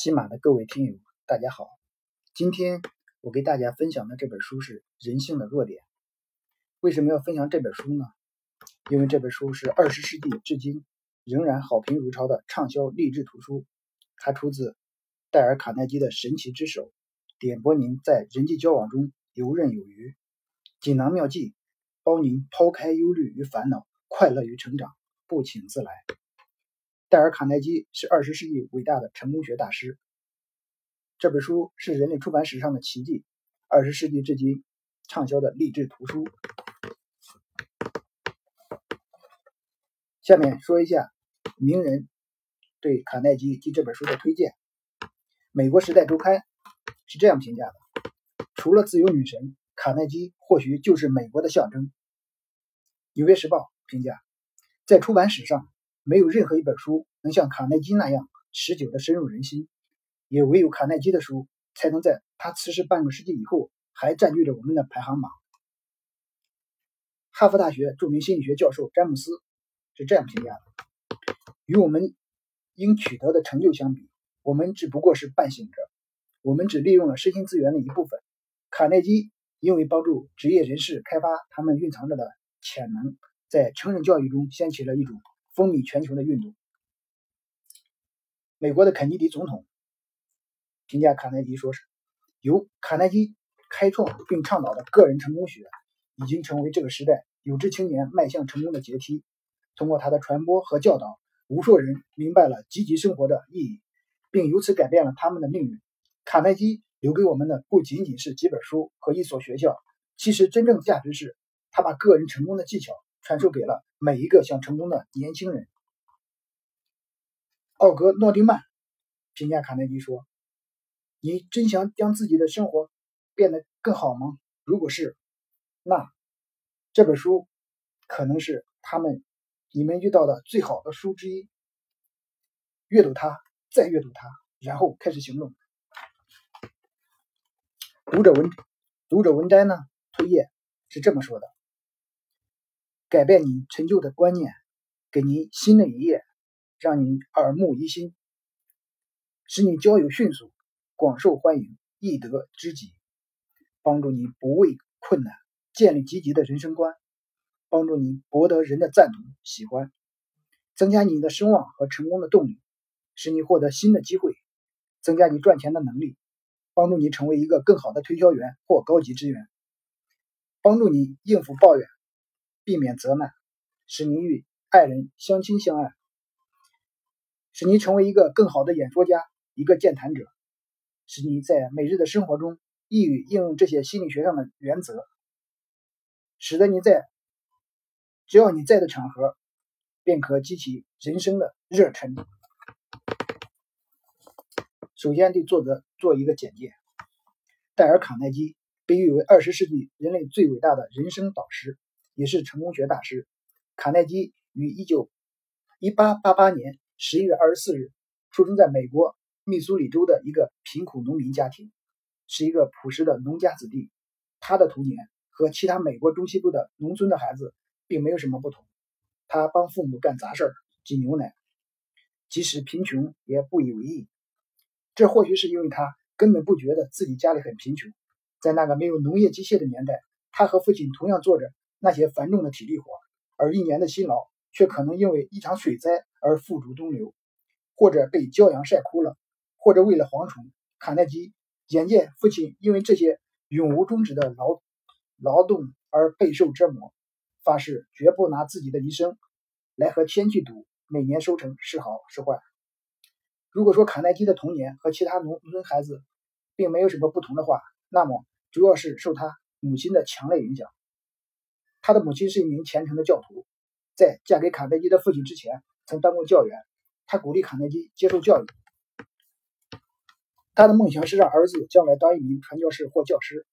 喜马的各位听友，大家好。今天我给大家分享的这本书是《人性的弱点》。为什么要分享这本书呢？因为这本书是二十世纪至今仍然好评如潮的畅销励志图书。它出自戴尔·卡耐基的神奇之手，点拨您在人际交往中游刃有余。锦囊妙计，帮您抛开忧虑与烦恼，快乐与成长不请自来。戴尔·卡耐基是二十世纪伟大的成功学大师。这本书是人类出版史上的奇迹，二十世纪至今畅销的励志图书。下面说一下名人对卡耐基及这本书的推荐。美国《时代周刊》是这样评价的：除了自由女神，卡耐基或许就是美国的象征。《纽约时报》评价，在出版史上。没有任何一本书能像卡耐基那样持久的深入人心，也唯有卡耐基的书才能在他辞世半个世纪以后还占据着我们的排行榜。哈佛大学著名心理学教授詹姆斯是这样评价的：与我们应取得的成就相比，我们只不过是半醒着，我们只利用了身心资源的一部分。卡耐基因为帮助职业人士开发他们蕴藏着的潜能，在成人教育中掀起了一种。风靡全球的运动。美国的肯尼迪总统评价卡耐基说：“是由卡耐基开创并倡导的个人成功学，已经成为这个时代有志青年迈向成功的阶梯。通过他的传播和教导，无数人明白了积极生活的意义，并由此改变了他们的命运。卡耐基留给我们的不仅仅是几本书和一所学校，其实真正价值是他把个人成功的技巧。”传授给了每一个想成功的年轻人。奥格诺丁曼评价卡耐基说：“你真想将自己的生活变得更好吗？如果是，那这本书可能是他们你们遇到的最好的书之一。阅读它，再阅读它，然后开始行动。”读者文读者文摘呢？推荐是这么说的。改变你陈旧的观念，给您新的一页，让您耳目一新，使你交友迅速，广受欢迎，易得知己，帮助你不畏困难，建立积极的人生观，帮助你博得人的赞同、喜欢，增加你的声望和成功的动力，使你获得新的机会，增加你赚钱的能力，帮助你成为一个更好的推销员或高级职员，帮助你应付抱怨。避免责难，使你与爱人相亲相爱，使你成为一个更好的演说家，一个健谈者，使你在每日的生活中易于应用这些心理学上的原则，使得你在只要你在的场合，便可激起人生的热忱。首先对作者做一个简介：戴尔·卡耐基被誉为二十世纪人类最伟大的人生导师。也是成功学大师。卡耐基于一九一八八八年十一月二十四日出生在美国密苏里州的一个贫苦农民家庭，是一个朴实的农家子弟。他的童年和其他美国中西部的农村的孩子并没有什么不同。他帮父母干杂事儿、挤牛奶，即使贫穷也不以为意。这或许是因为他根本不觉得自己家里很贫穷。在那个没有农业机械的年代，他和父亲同样做着。那些繁重的体力活，而一年的辛劳却可能因为一场水灾而付诸东流，或者被骄阳晒枯了，或者为了蝗虫。卡耐基眼见父亲因为这些永无终止的劳劳动而备受折磨，发誓绝不拿自己的一生来和天去赌每年收成是好是坏。如果说卡耐基的童年和其他农村孩子并没有什么不同的话，那么主要是受他母亲的强烈影响。他的母亲是一名虔诚的教徒，在嫁给卡耐基的父亲之前，曾当过教员。他鼓励卡耐基接受教育。他的梦想是让儿子将来当一名传教士或教师。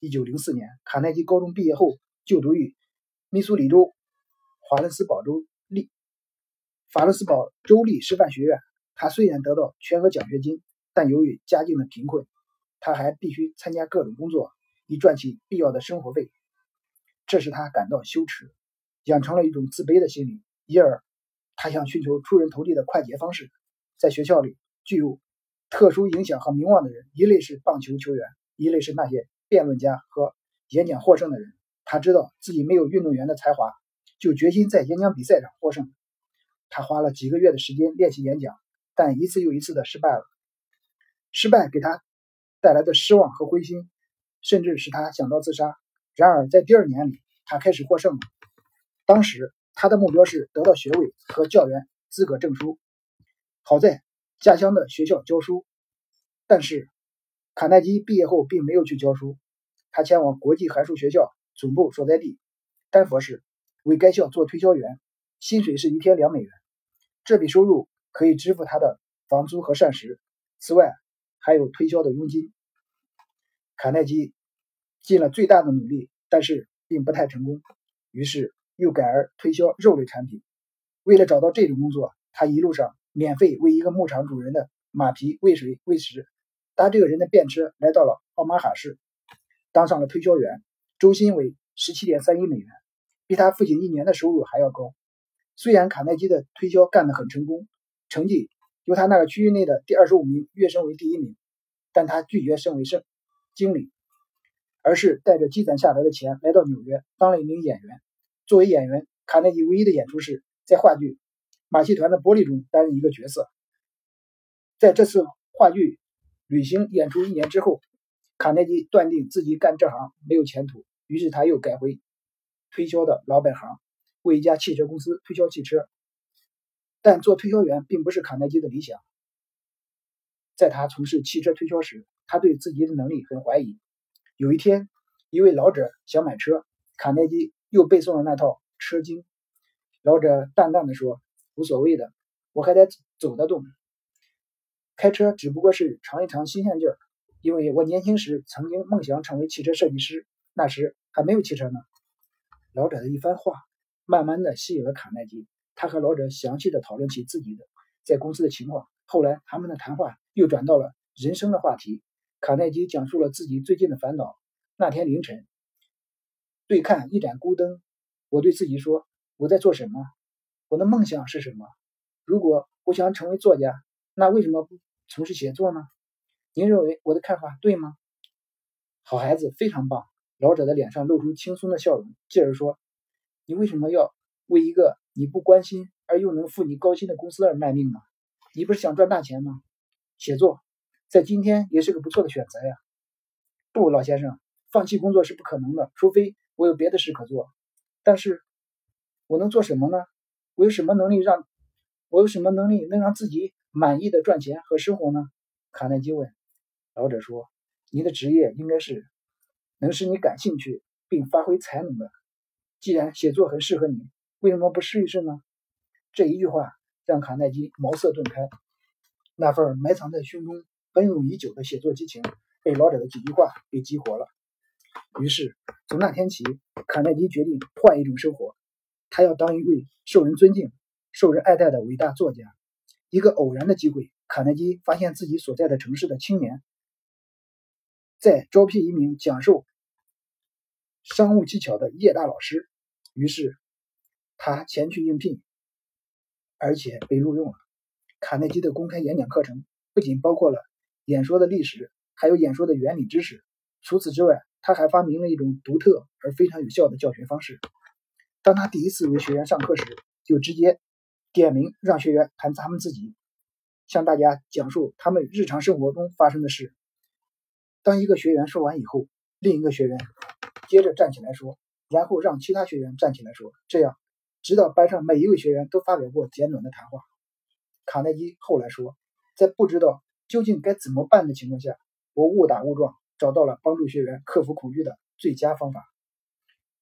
一九零四年，卡耐基高中毕业后就读于密苏里州华伦斯堡州立法伦斯堡州立师范学院。他虽然得到全额奖学金，但由于家境的贫困，他还必须参加各种工作以赚取必要的生活费。这使他感到羞耻，养成了一种自卑的心理，因而他想寻求出人头地的快捷方式。在学校里，具有特殊影响和名望的人，一类是棒球球员，一类是那些辩论家和演讲获胜的人。他知道自己没有运动员的才华，就决心在演讲比赛上获胜。他花了几个月的时间练习演讲，但一次又一次的失败了。失败给他带来的失望和灰心，甚至使他想到自杀。然而，在第二年里，他开始获胜了。当时，他的目标是得到学位和教员资格证书。好在家乡的学校教书，但是卡耐基毕业后并没有去教书，他前往国际函数学校总部所在地丹佛市，为该校做推销员，薪水是一天两美元。这笔收入可以支付他的房租和膳食，此外还有推销的佣金。卡耐基尽了最大的努力，但是并不太成功，于是又改而推销肉类产品。为了找到这种工作，他一路上免费为一个牧场主人的马匹喂水喂食，搭这个人的便车来到了奥马哈市，当上了推销员，周薪为十七点三一美元，比他父亲一年的收入还要高。虽然卡耐基的推销干得很成功，成绩由他那个区域内的第二十五名跃升为第一名，但他拒绝升为胜经理，而是带着积攒下来的钱来到纽约当了一名演员。作为演员，卡耐基唯一的演出是在话剧《马戏团的玻璃》中担任一个角色。在这次话剧旅行演出一年之后，卡耐基断定自己干这行没有前途，于是他又改回推销的老本行。为一家汽车公司推销汽车，但做推销员并不是卡耐基的理想。在他从事汽车推销时，他对自己的能力很怀疑。有一天，一位老者想买车，卡耐基又背诵了那套《车经》。老者淡淡的说：“无所谓的，我还得走得动。开车只不过是尝一尝新鲜劲儿，因为我年轻时曾经梦想成为汽车设计师，那时还没有汽车呢。”老者的一番话。慢慢的吸引了卡耐基，他和老者详细的讨论起自己的在公司的情况。后来，他们的谈话又转到了人生的话题。卡耐基讲述了自己最近的烦恼。那天凌晨，对看一盏孤灯，我对自己说：“我在做什么？我的梦想是什么？如果我想成为作家，那为什么不从事写作呢？您认为我的看法对吗？”好孩子，非常棒！老者的脸上露出轻松的笑容，继而说。你为什么要为一个你不关心而又能付你高薪的公司而卖命呢？你不是想赚大钱吗？写作在今天也是个不错的选择呀。不，老先生，放弃工作是不可能的，除非我有别的事可做。但是，我能做什么呢？我有什么能力让我有什么能力能让自己满意的赚钱和生活呢？卡耐基问。老者说：“你的职业应该是能使你感兴趣并发挥才能的。”既然写作很适合你，为什么不试一试呢？这一句话让卡耐基茅塞顿开，那份埋藏在胸中、奔涌已久的写作激情被老者的几句话给激活了。于是，从那天起，卡耐基决定换一种生活，他要当一位受人尊敬、受人爱戴的伟大作家。一个偶然的机会，卡耐基发现自己所在的城市的青年在招聘一名讲授商务技巧的叶大老师。于是，他前去应聘，而且被录用了。卡耐基的公开演讲课程不仅包括了演说的历史，还有演说的原理知识。除此之外，他还发明了一种独特而非常有效的教学方式。当他第一次为学员上课时，就直接点名让学员谈他们自己，向大家讲述他们日常生活中发生的事。当一个学员说完以后，另一个学员接着站起来说。然后让其他学员站起来说，这样，直到班上每一位学员都发表过简短的谈话。卡耐基后来说，在不知道究竟该怎么办的情况下，我误打误撞找到了帮助学员克服恐惧的最佳方法。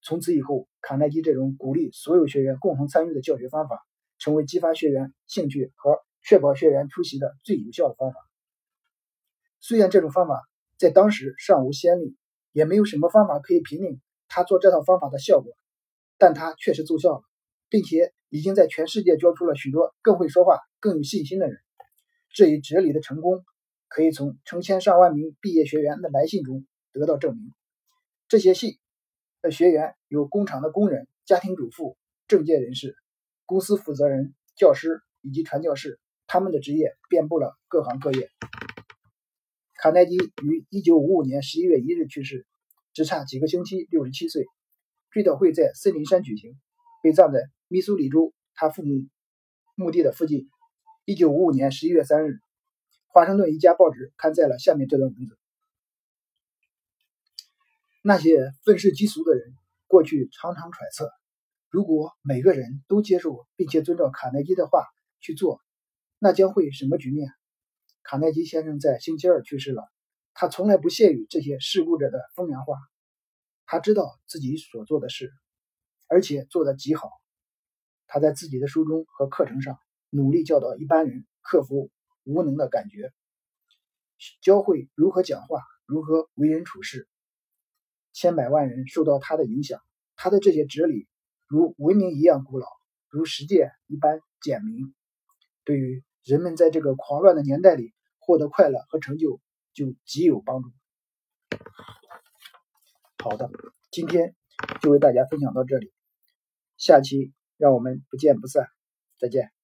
从此以后，卡耐基这种鼓励所有学员共同参与的教学方法，成为激发学员兴趣和确保学员出席的最有效的方法。虽然这种方法在当时尚无先例，也没有什么方法可以评定。他做这套方法的效果，但他确实奏效了，并且已经在全世界教出了许多更会说话、更有信心的人。这一哲理的成功，可以从成千上万名毕业学员的来信中得到证明。这些信的学员有工厂的工人、家庭主妇、政界人士、公司负责人、教师以及传教士。他们的职业遍布了各行各业。卡耐基于1955年11月1日去世，只差几个星期67岁。追悼会在森林山举行，被葬在密苏里州他父母墓地的附近。1955年11月3日，华盛顿一家报纸刊载了下面这段文字：那些愤世嫉俗的人过去常常揣测，如果每个人都接受并且遵照卡耐基的话去做，那将会什么局面？卡耐基先生在星期二去世了。他从来不屑于这些事故者的风凉话。他知道自己所做的事，而且做得极好。他在自己的书中和课程上努力教导一般人克服无能的感觉，教会如何讲话，如何为人处事。千百万人受到他的影响。他的这些哲理如文明一样古老，如实践一般简明。对于人们在这个狂乱的年代里获得快乐和成就，就极有帮助。好的，今天就为大家分享到这里，下期让我们不见不散，再见。